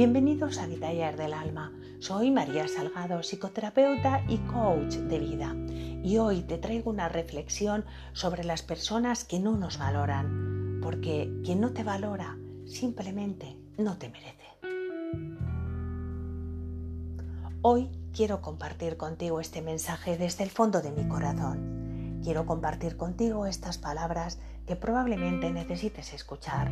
Bienvenidos a Mi del Alma. Soy María Salgado, psicoterapeuta y coach de vida. Y hoy te traigo una reflexión sobre las personas que no nos valoran, porque quien no te valora simplemente no te merece. Hoy quiero compartir contigo este mensaje desde el fondo de mi corazón. Quiero compartir contigo estas palabras que probablemente necesites escuchar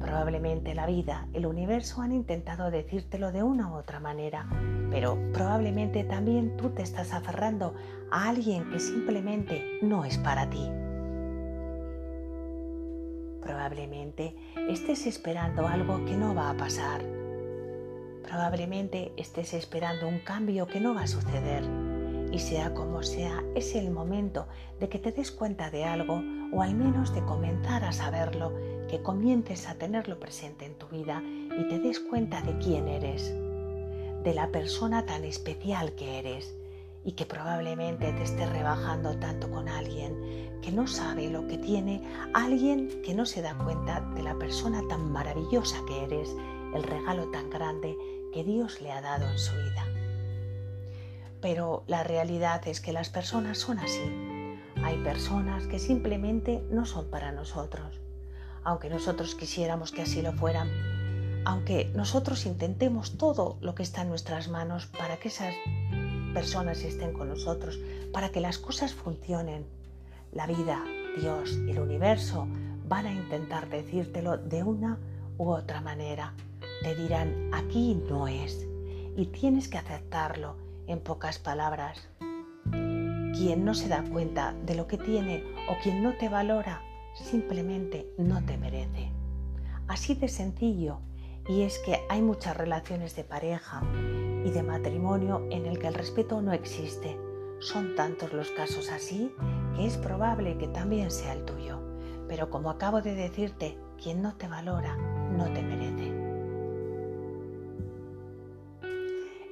Probablemente la vida, el universo han intentado decírtelo de una u otra manera, pero probablemente también tú te estás aferrando a alguien que simplemente no es para ti. Probablemente estés esperando algo que no va a pasar. Probablemente estés esperando un cambio que no va a suceder. Y sea como sea, es el momento de que te des cuenta de algo o al menos de comenzar a saberlo que comiences a tenerlo presente en tu vida y te des cuenta de quién eres, de la persona tan especial que eres y que probablemente te esté rebajando tanto con alguien que no sabe lo que tiene, alguien que no se da cuenta de la persona tan maravillosa que eres, el regalo tan grande que Dios le ha dado en su vida. Pero la realidad es que las personas son así. Hay personas que simplemente no son para nosotros aunque nosotros quisiéramos que así lo fueran, aunque nosotros intentemos todo lo que está en nuestras manos para que esas personas estén con nosotros, para que las cosas funcionen, la vida, Dios, el universo van a intentar decírtelo de una u otra manera. Te dirán, aquí no es, y tienes que aceptarlo en pocas palabras. Quien no se da cuenta de lo que tiene o quien no te valora simplemente no te merece. Así de sencillo. Y es que hay muchas relaciones de pareja y de matrimonio en el que el respeto no existe. Son tantos los casos así que es probable que también sea el tuyo. Pero como acabo de decirte, quien no te valora no te merece.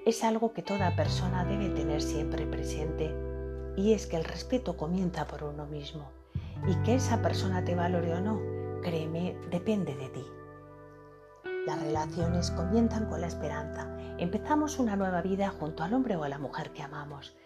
Es algo que toda persona debe tener siempre presente y es que el respeto comienza por uno mismo y que esa persona te valore o no, créeme, depende de ti. Las relaciones comienzan con la esperanza. Empezamos una nueva vida junto al hombre o a la mujer que amamos.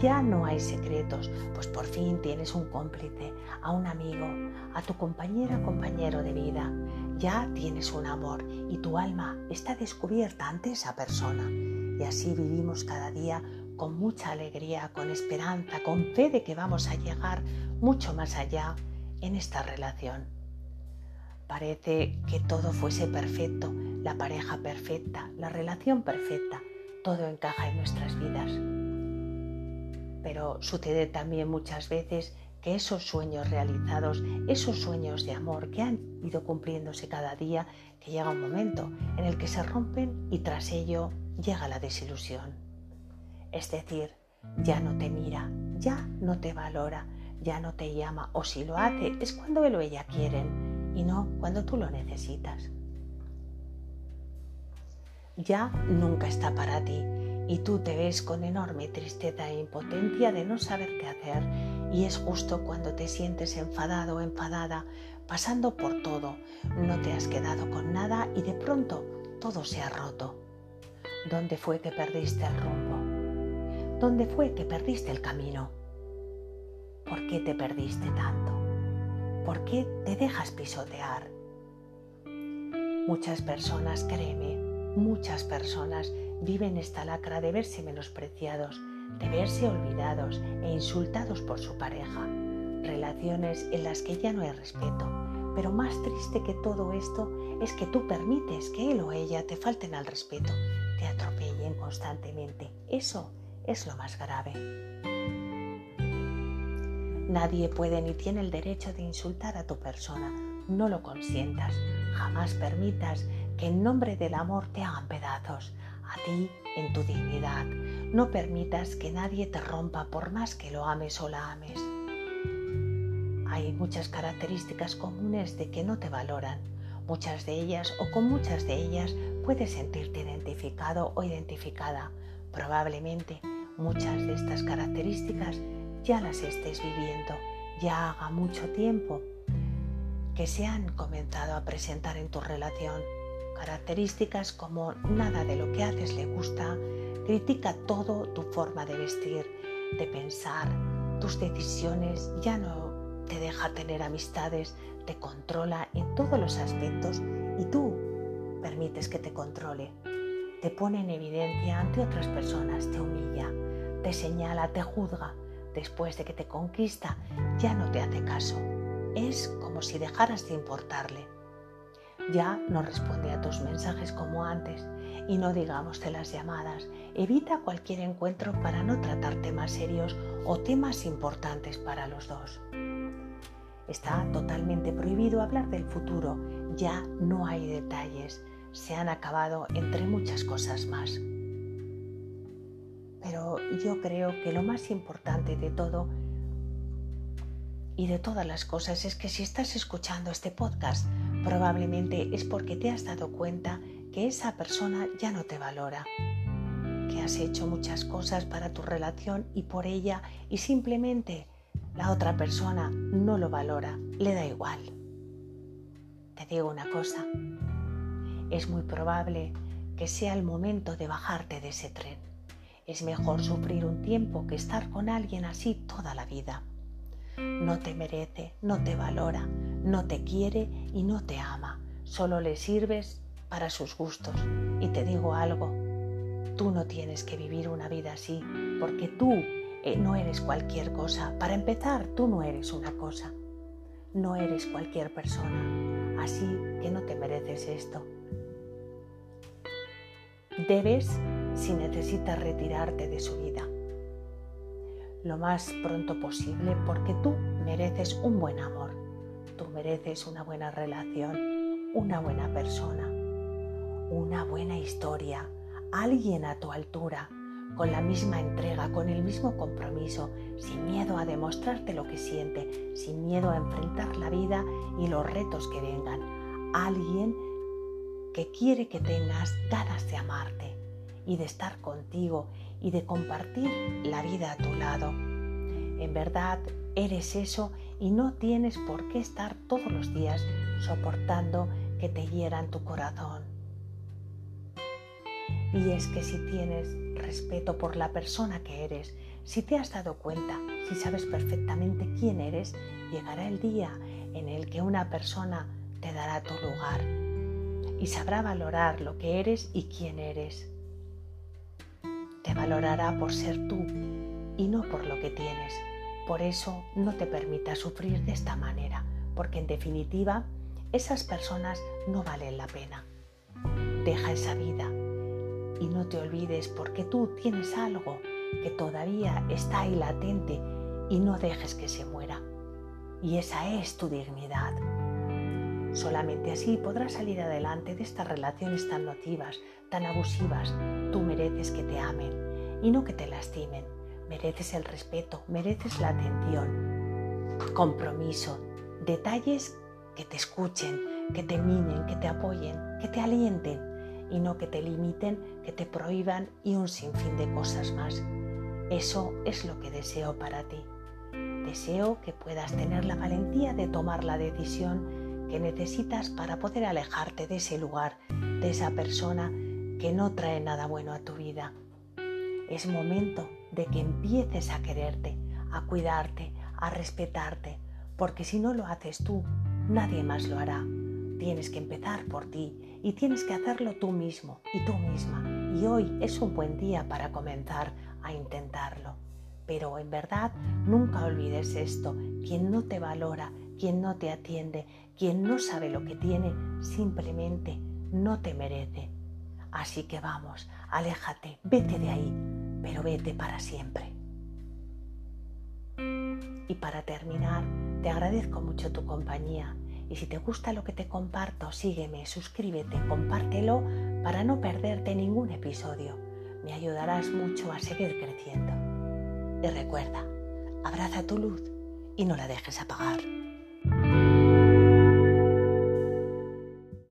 Ya no hay secretos, pues por fin tienes un cómplice, a un amigo, a tu compañera o compañero de vida. Ya tienes un amor y tu alma está descubierta ante esa persona. Y así vivimos cada día con mucha alegría, con esperanza, con fe de que vamos a llegar mucho más allá en esta relación. Parece que todo fuese perfecto, la pareja perfecta, la relación perfecta, todo encaja en nuestras vidas. Pero sucede también muchas veces que esos sueños realizados, esos sueños de amor que han ido cumpliéndose cada día, que llega un momento en el que se rompen y tras ello llega la desilusión. Es decir, ya no te mira, ya no te valora, ya no te llama o si lo hace es cuando él o ella quieren y no cuando tú lo necesitas. Ya nunca está para ti y tú te ves con enorme tristeza e impotencia de no saber qué hacer y es justo cuando te sientes enfadado o enfadada, pasando por todo, no te has quedado con nada y de pronto todo se ha roto. ¿Dónde fue que perdiste el rumbo? ¿Dónde fue que perdiste el camino? ¿Por qué te perdiste tanto? ¿Por qué te dejas pisotear? Muchas personas, créeme, muchas personas viven esta lacra de verse menospreciados, de verse olvidados e insultados por su pareja. Relaciones en las que ya no hay respeto. Pero más triste que todo esto es que tú permites que él o ella te falten al respeto, te atropellen constantemente. Eso es lo más grave. Nadie puede ni tiene el derecho de insultar a tu persona. No lo consientas. Jamás permitas que en nombre del amor te hagan pedazos. A ti, en tu dignidad. No permitas que nadie te rompa por más que lo ames o la ames. Hay muchas características comunes de que no te valoran. Muchas de ellas o con muchas de ellas puedes sentirte identificado o identificada. Probablemente muchas de estas características ya las estés viviendo, ya haga mucho tiempo que se han comenzado a presentar en tu relación. Características como nada de lo que haces le gusta, critica todo tu forma de vestir, de pensar, tus decisiones, ya no te deja tener amistades, te controla en todos los aspectos y tú permites que te controle. Te pone en evidencia ante otras personas, te humilla, te señala, te juzga. Después de que te conquista, ya no te hace caso. Es como si dejaras de importarle. Ya no responde a tus mensajes como antes y no digamos de las llamadas. Evita cualquier encuentro para no tratar temas serios o temas importantes para los dos. Está totalmente prohibido hablar del futuro, ya no hay detalles, se han acabado entre muchas cosas más. Pero yo creo que lo más importante de todo y de todas las cosas es que si estás escuchando este podcast, probablemente es porque te has dado cuenta que esa persona ya no te valora, que has hecho muchas cosas para tu relación y por ella y simplemente la otra persona no lo valora, le da igual. Te digo una cosa, es muy probable que sea el momento de bajarte de ese tren. Es mejor sufrir un tiempo que estar con alguien así toda la vida. No te merece, no te valora, no te quiere y no te ama. Solo le sirves para sus gustos. Y te digo algo, tú no tienes que vivir una vida así, porque tú eh, no eres cualquier cosa. Para empezar, tú no eres una cosa. No eres cualquier persona. Así que no te mereces esto. Debes, si necesitas, retirarte de su vida lo más pronto posible porque tú mereces un buen amor, tú mereces una buena relación, una buena persona, una buena historia, alguien a tu altura con la misma entrega, con el mismo compromiso, sin miedo a demostrarte lo que siente, sin miedo a enfrentar la vida y los retos que vengan. Alguien que quiere que tengas ganas de amarte y de estar contigo y de compartir la vida a tu lado. En verdad eres eso y no tienes por qué estar todos los días soportando que te hieran tu corazón. Y es que si tienes respeto por la persona que eres, si te has dado cuenta, si sabes perfectamente quién eres, llegará el día en el que una persona te dará tu lugar y sabrá valorar lo que eres y quién eres. Te valorará por ser tú y no por lo que tienes. Por eso no te permitas sufrir de esta manera, porque en definitiva esas personas no valen la pena. Deja esa vida y no te olvides porque tú tienes algo que todavía está ahí latente y no dejes que se muera. Y esa es tu dignidad. Solamente así podrás salir adelante de estas relaciones tan nocivas, tan abusivas. Tú mereces que te amen y no que te lastimen. Mereces el respeto, mereces la atención, compromiso, detalles que te escuchen, que te mimen, que te apoyen, que te alienten y no que te limiten, que te prohíban y un sinfín de cosas más. Eso es lo que deseo para ti. Deseo que puedas tener la valentía de tomar la decisión que necesitas para poder alejarte de ese lugar, de esa persona que no trae nada bueno a tu vida. Es momento de que empieces a quererte, a cuidarte, a respetarte, porque si no lo haces tú, nadie más lo hará. Tienes que empezar por ti y tienes que hacerlo tú mismo y tú misma. Y hoy es un buen día para comenzar a intentarlo. Pero en verdad nunca olvides esto. Quien no te valora, quien no te atiende, quien no sabe lo que tiene, simplemente no te merece. Así que vamos, aléjate, vete de ahí, pero vete para siempre. Y para terminar, te agradezco mucho tu compañía y si te gusta lo que te comparto, sígueme, suscríbete, compártelo para no perderte ningún episodio. Me ayudarás mucho a seguir creciendo. Y recuerda, abraza tu luz y no la dejes apagar.